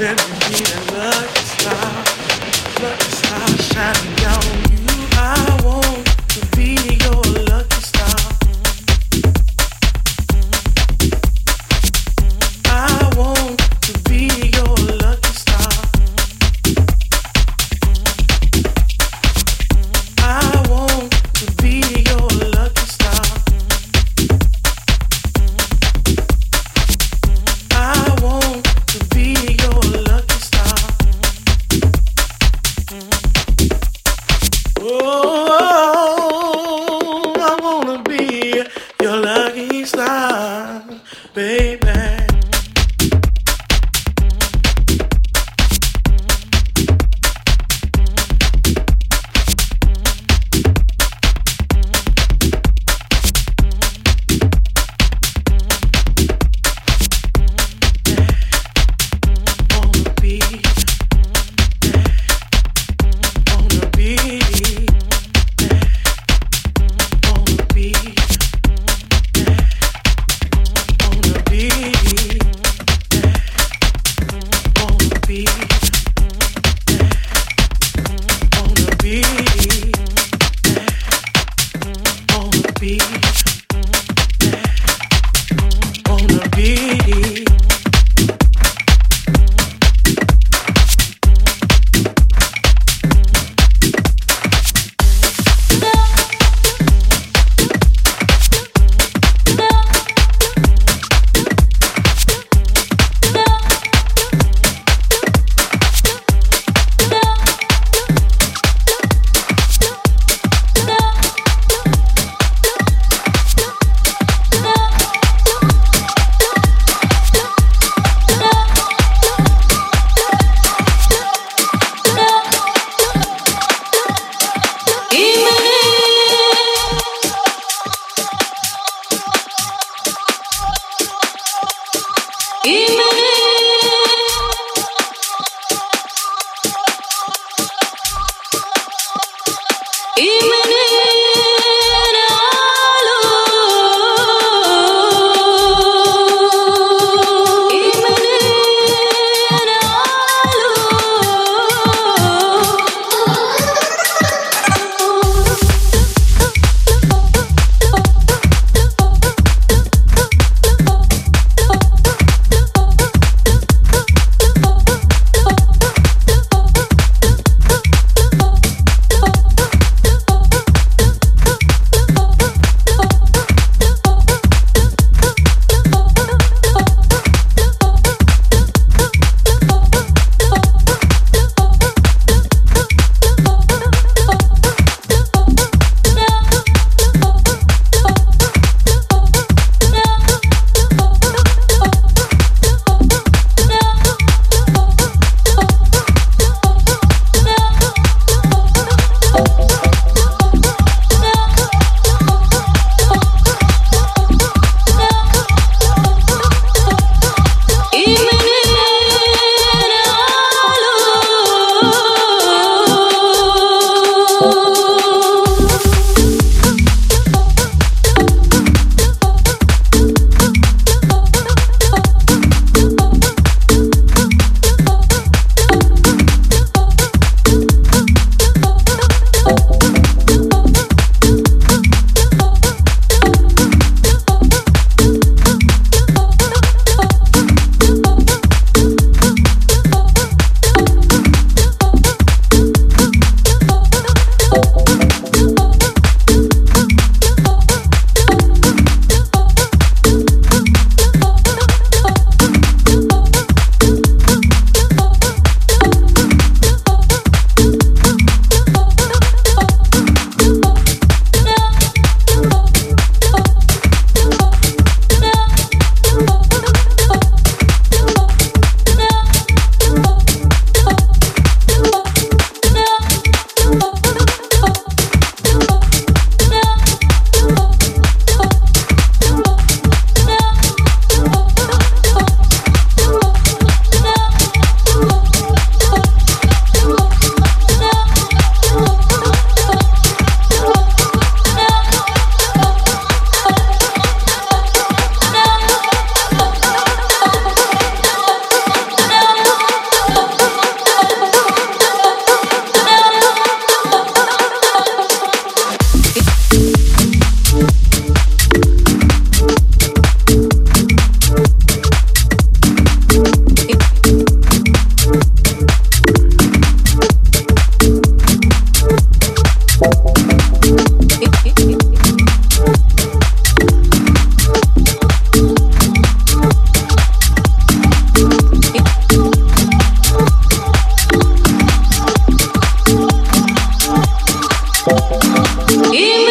Let me be the lucky star, lucky star shining down. И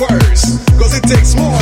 worse. Cause it takes more